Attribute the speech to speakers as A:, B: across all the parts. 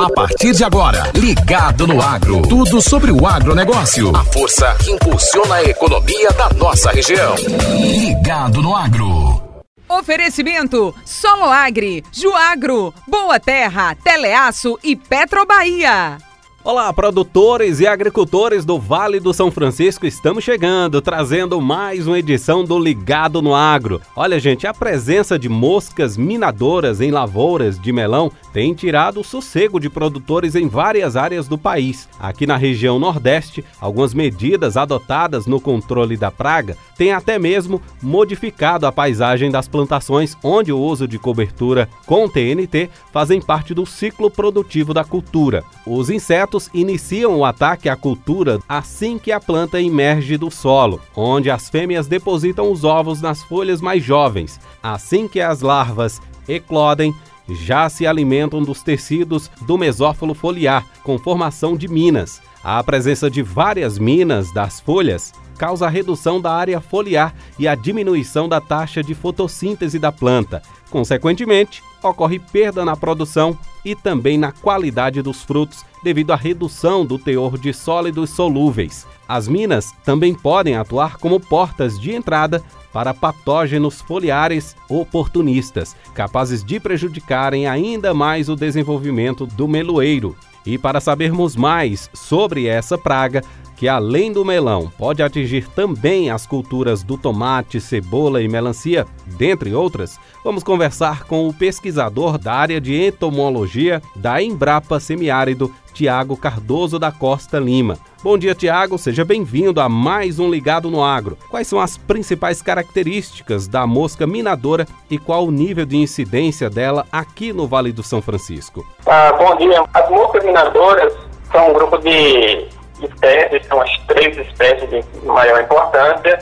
A: A partir de agora, Ligado no Agro. Tudo sobre o agronegócio. A força que impulsiona a economia da nossa região. Ligado no Agro.
B: Oferecimento: Solo Agri, Juagro, Boa Terra, Teleaço e Petrobahia.
C: Olá, produtores e agricultores do Vale do São Francisco, estamos chegando, trazendo mais uma edição do Ligado no Agro. Olha, gente, a presença de moscas minadoras em lavouras de melão tem tirado o sossego de produtores em várias áreas do país. Aqui na região Nordeste, algumas medidas adotadas no controle da praga têm até mesmo modificado a paisagem das plantações, onde o uso de cobertura com TNT fazem parte do ciclo produtivo da cultura. Os insetos iniciam o ataque à cultura assim que a planta emerge do solo, onde as fêmeas depositam os ovos nas folhas mais jovens. Assim que as larvas eclodem, já se alimentam dos tecidos do mesófilo foliar, com formação de minas. A presença de várias minas das folhas causa a redução da área foliar e a diminuição da taxa de fotossíntese da planta. Consequentemente, ocorre perda na produção e também na qualidade dos frutos devido à redução do teor de sólidos solúveis. As minas também podem atuar como portas de entrada para patógenos foliares oportunistas, capazes de prejudicarem ainda mais o desenvolvimento do meloeiro. E para sabermos mais sobre essa praga, que além do melão pode atingir também as culturas do tomate, cebola e melancia, dentre outras, vamos conversar com o pesquisador da área de entomologia da Embrapa Semiárido, Tiago Cardoso da Costa Lima. Bom dia, Tiago. Seja bem-vindo a mais um Ligado no Agro. Quais são as principais características da mosca minadora e qual o nível de incidência dela aqui no Vale do São Francisco?
D: Ah, bom dia. As moscas minadoras são um grupo de espécies, são as três espécies de maior importância,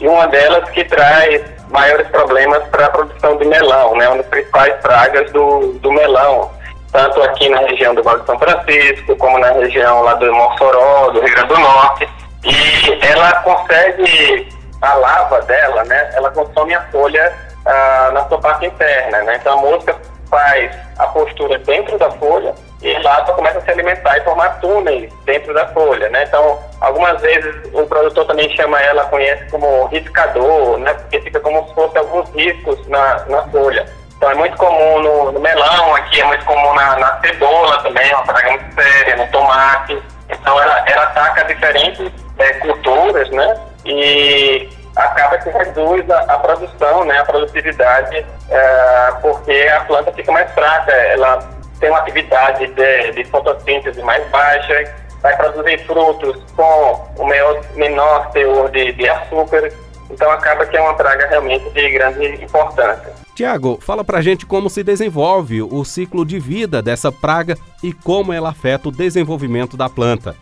D: e uma delas que traz maiores problemas para a produção de melão, né? Uma das principais pragas do, do melão, tanto aqui na região do Vale de São Francisco, como na região lá do Mossoró, do Rio Grande do Norte. E ela consegue, a lava dela, né? Ela consome a folha ah, na sua parte interna, né? Então a mosca faz a postura dentro da folha e lá só começa a se alimentar e formar túneis dentro da folha, né? Então, algumas vezes o produtor também chama ela, conhece como riscador, né? Porque fica como se fosse alguns riscos na, na folha. Então é muito comum no, no melão, aqui é muito comum na, na cebola também, uma praga muito séria, no tomate. Então ela, ela ataca diferentes é, culturas, né? E acaba que reduz a, a produção, né? A produtividade, é, porque a planta fica mais fraca, ela tem uma atividade de, de fotossíntese mais baixa, vai produzir frutos com o menor, menor teor de, de açúcar, então acaba que é uma praga realmente de grande importância.
C: Tiago, fala pra gente como se desenvolve o ciclo de vida dessa praga e como ela afeta o desenvolvimento da planta.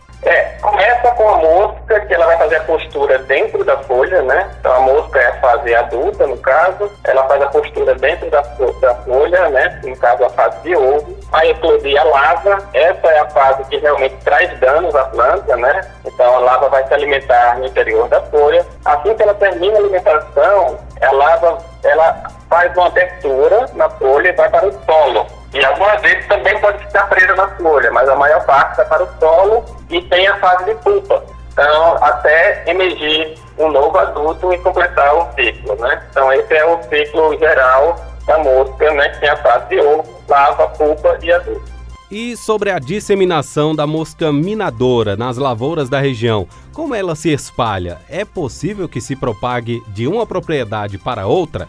D: Começa com a mosca, que ela vai fazer a postura dentro da folha, né? Então a mosca é a fase adulta, no caso, ela faz a postura dentro da, da folha, né? No caso, a fase de ovo. Vai eclodir a lava, essa é a fase que realmente traz danos à planta, né? Então a lava vai se alimentar no interior da folha. Assim que ela termina a alimentação, a lava ela faz uma abertura na folha e vai para o solo. E algumas vezes também pode ficar presa na folha, mas a maior parte vai para o solo e tem a fase de pupa. Então, até emergir um novo adulto e completar o ciclo, né? Então, esse é o ciclo geral da mosca, né? Que tem a fase de ovo, lava, pupa e adulto.
C: E sobre a disseminação da mosca minadora nas lavouras da região, como ela se espalha? É possível que se propague de uma propriedade para outra?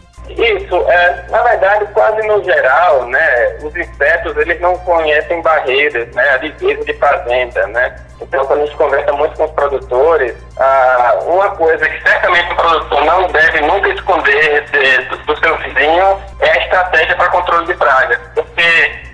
D: Isso, é, na verdade, quase no geral, né, os insetos, eles não conhecem barreiras, né, a divisa de fazenda, né. Então, quando a gente conversa muito com os produtores, ah, uma coisa que certamente o produtor não deve nunca esconder de, do, do seu vizinho é a estratégia para controle de pragas.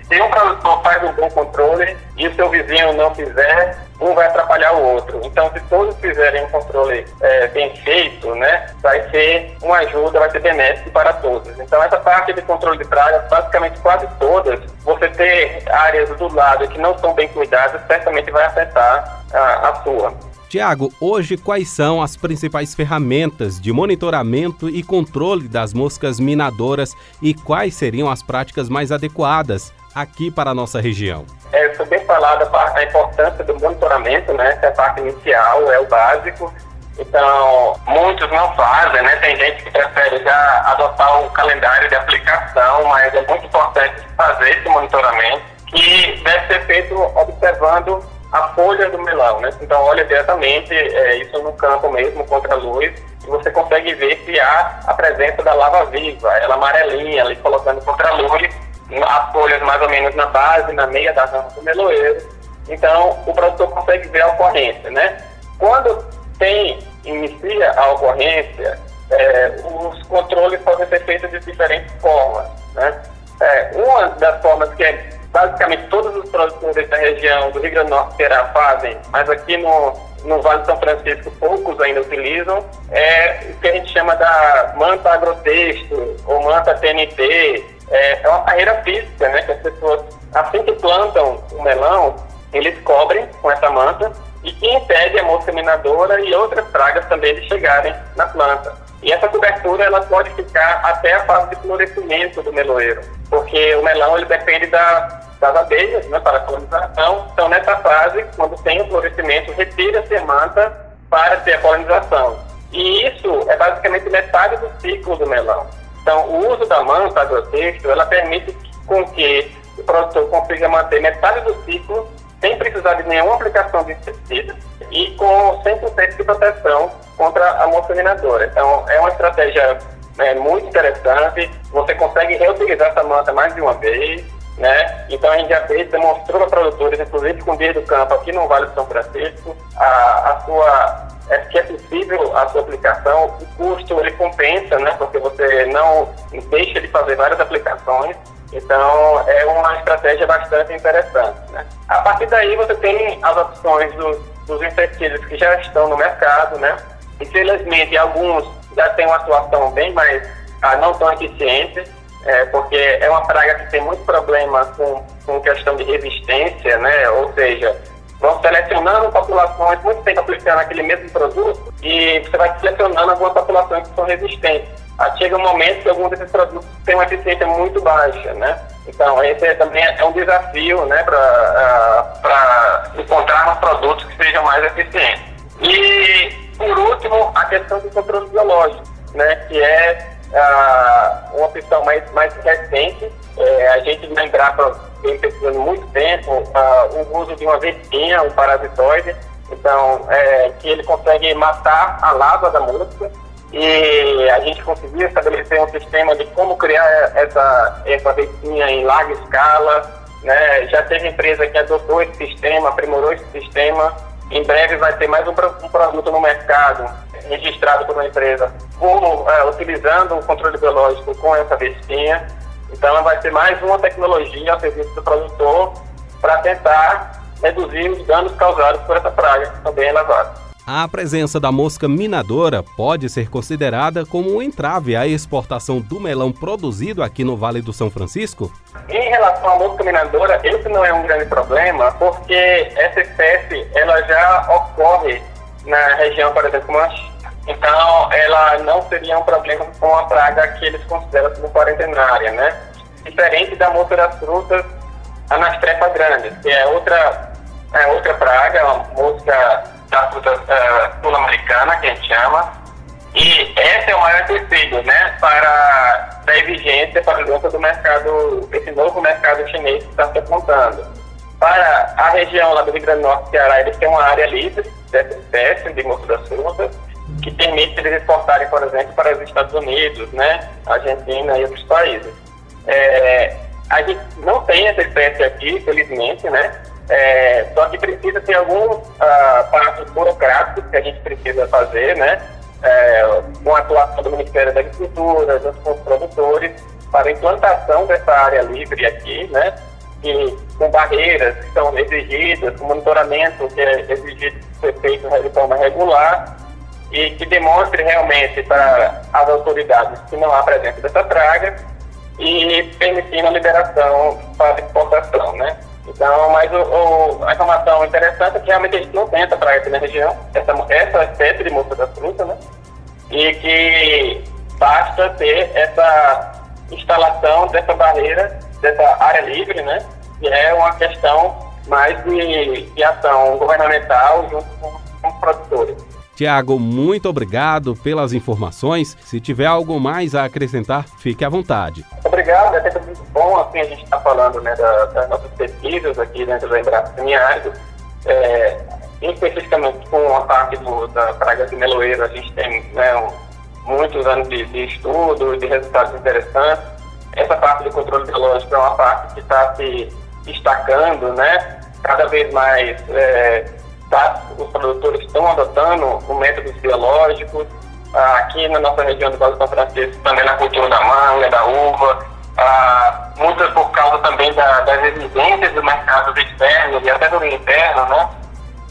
D: Se um produtor faz um bom controle e o seu vizinho não fizer, um vai atrapalhar o outro. Então, se todos fizerem um controle é, bem feito, né, vai ser uma ajuda, vai ser benéfico para todos. Então, essa parte de controle de pragas, basicamente quase todas, você ter áreas do lado que não são bem cuidadas, certamente vai afetar a, a sua.
C: Tiago, hoje quais são as principais ferramentas de monitoramento e controle das moscas minadoras e quais seriam as práticas mais adequadas aqui para a nossa região?
D: é, foi bem falada a importância do monitoramento, né? Que é a parte inicial, é o básico. Então, muitos não fazem, né? Tem gente que prefere já adotar um calendário de aplicação, mas é muito importante fazer esse monitoramento, que deve ser feito observando a folha do melão, né? Então, olha diretamente é, isso no campo mesmo, contra a luz, e você consegue ver se há a presença da lava viva, ela amarelinha ali colocando contra a luz, as folhas mais ou menos na base, na meia da rama do meloeiro. Então, o produtor consegue ver a ocorrência, né? Quando tem, inicia a ocorrência, é, os controles podem ser feitos de diferentes formas, né? É, uma das formas que é basicamente todos os produtores da região do Rio Grande do Norte Ceará fazem, mas aqui no, no Vale de São Francisco poucos ainda utilizam, é o que a gente chama da manta agrotexto ou manta TNT. É, é uma barreira física, né? Que as pessoas, assim que plantam o melão, eles cobrem com essa manta e que impede a mosca minadora e outras pragas também de chegarem na planta. E essa cobertura ela pode ficar até a fase de florescimento do meloeiro, porque o melão ele depende da, das abelhas né, para a polinização. Então, nessa fase, quando tem o florescimento, retira-se a manta para ter a polinização. E isso é basicamente metade do ciclo do melão. Então, o uso da manta agrotexto, ela permite com que o produtor consiga manter metade do ciclo sem precisar de nenhuma aplicação de inseticida e com 100% de proteção contra a mosca minadora. Então, é uma estratégia né, muito interessante. Você consegue reutilizar essa manta mais de uma vez, né? Então, a gente já fez, demonstrou para produtores, inclusive com o Dia do Campo aqui no Vale do São Francisco, a, a sua é que é possível a sua aplicação, o custo ele compensa, né? Porque você não deixa de fazer várias aplicações então, é uma estratégia bastante interessante. Né? A partir daí, você tem as opções dos, dos inseticidas que já estão no mercado, né? Infelizmente, alguns já têm uma atuação bem mais, ah, não tão eficiente, é, porque é uma praga que tem muito problema com, com questão de resistência, né? Ou seja, vão selecionando populações, muito tempo aplicando aquele mesmo produto, e você vai selecionando algumas populações que são resistentes. Aí chega um momento que alguns desses produtos têm uma eficiência muito baixa, né? Então, esse é, também é um desafio, né, para uh, encontrar produtos que sejam mais eficientes. E, por último, a questão do controle biológico, né, que é uh, uma opção mais, mais recente. É, a gente lembrar, vem pesquisando muito tempo, uh, o uso de uma vestinha, um parasitoide, então, é, que ele consegue matar a lava da mosca e a gente conseguiu estabelecer um sistema de como criar essa, essa vestinha em larga escala. Né? Já teve empresa que adotou esse sistema, aprimorou esse sistema. Em breve vai ter mais um, um produto no mercado registrado por uma empresa como, é, utilizando o controle biológico com essa vestinha. Então vai ser mais uma tecnologia ao serviço do produtor para tentar reduzir os danos causados por essa praga, que são bem elevados.
C: A presença da mosca minadora pode ser considerada como um entrave à exportação do melão produzido aqui no Vale do São Francisco?
D: Em relação à mosca minadora, esse não é um grande problema, porque essa espécie ela já ocorre na região, por exemplo, Manche. Então, ela não seria um problema com a praga que eles consideram como quarentenária, né? Diferente da mosca das frutas, anastrefa grande, que é outra, é outra praga, uma mosca da fruta uh, sul-americana, que a gente chama, e esse é o maior empecilho, né, para da exigência para dentro do mercado, esse novo mercado chinês que está se apontando. Para a região lá do Rio Grande do Norte, Ceará, eles têm uma área livre dessa espécie de moço das frutas, que permite eles exportarem, por exemplo, para os Estados Unidos, né, Argentina e outros países. É, a gente não tem essa espécie aqui, felizmente, né, é, só que precisa ter alguns uh, passos burocráticos que a gente precisa fazer, né? É, com a atuação do Ministério da Agricultura, junto com os produtores, para a implantação dessa área livre aqui, né? E com barreiras que são exigidas, com monitoramento que é exigido ser feito de forma regular e que demonstre realmente para as autoridades que não há presença dessa praga e permitindo a liberação para exportação, né? Então, mas o, o, a informação interessante é que realmente a gente não tem essa praia aqui na região, essa, essa espécie de mosca da fruta, né? E que basta ter essa instalação dessa barreira, dessa área livre, né? Que é uma questão mais de, de ação governamental junto com, com os produtores.
C: Tiago, muito obrigado pelas informações. Se tiver algo mais a acrescentar, fique à vontade.
D: Obrigado, é sempre muito bom assim a gente está falando né, da, das nossas pesquisas aqui dentro da Embrapa. É, especificamente com a parte do, da praga de meloeiro, a gente tem né, um, muitos anos de, de estudo de resultados interessantes. Essa parte do controle biológico é uma parte que está se destacando, né? Cada vez mais é, tá, os produtores estão adotando o métodos biológicos. Ah, aqui na nossa região do Vale São Francisco, também na cultura da manga, da uva, ah, muitas por causa também da, das exigências do mercado externo e até do interno, né?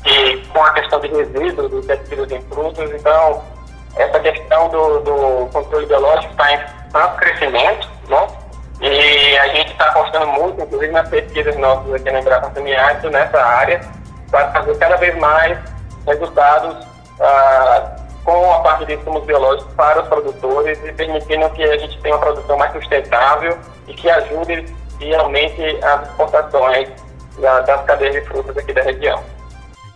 D: E com a questão de resíduos, dos pesticidas em frutos, então essa questão do, do controle biológico está em tanto crescimento, né? E a gente está apostando muito, inclusive nas pesquisas nossas aqui na Embrapa Semiárido, nessa área, para fazer cada vez mais resultados ah, com a parte de insumos biológicos para os produtores e permitindo que a gente tenha uma produção mais sustentável e que ajude e aumente as exportações das cadeias de frutas aqui da região.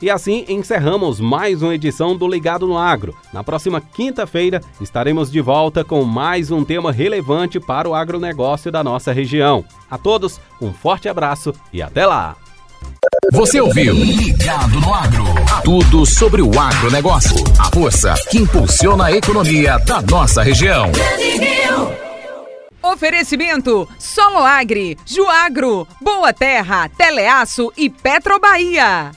C: E assim encerramos mais uma edição do Ligado no Agro. Na próxima quinta-feira estaremos de volta com mais um tema relevante para o agronegócio da nossa região. A todos, um forte abraço e até lá!
A: Você ouviu Ligado no Agro. Tudo sobre o agronegócio. A força que impulsiona a economia da nossa região.
B: Oferecimento Solo Agri, Juagro, Boa Terra, Teleaço e Petrobahia.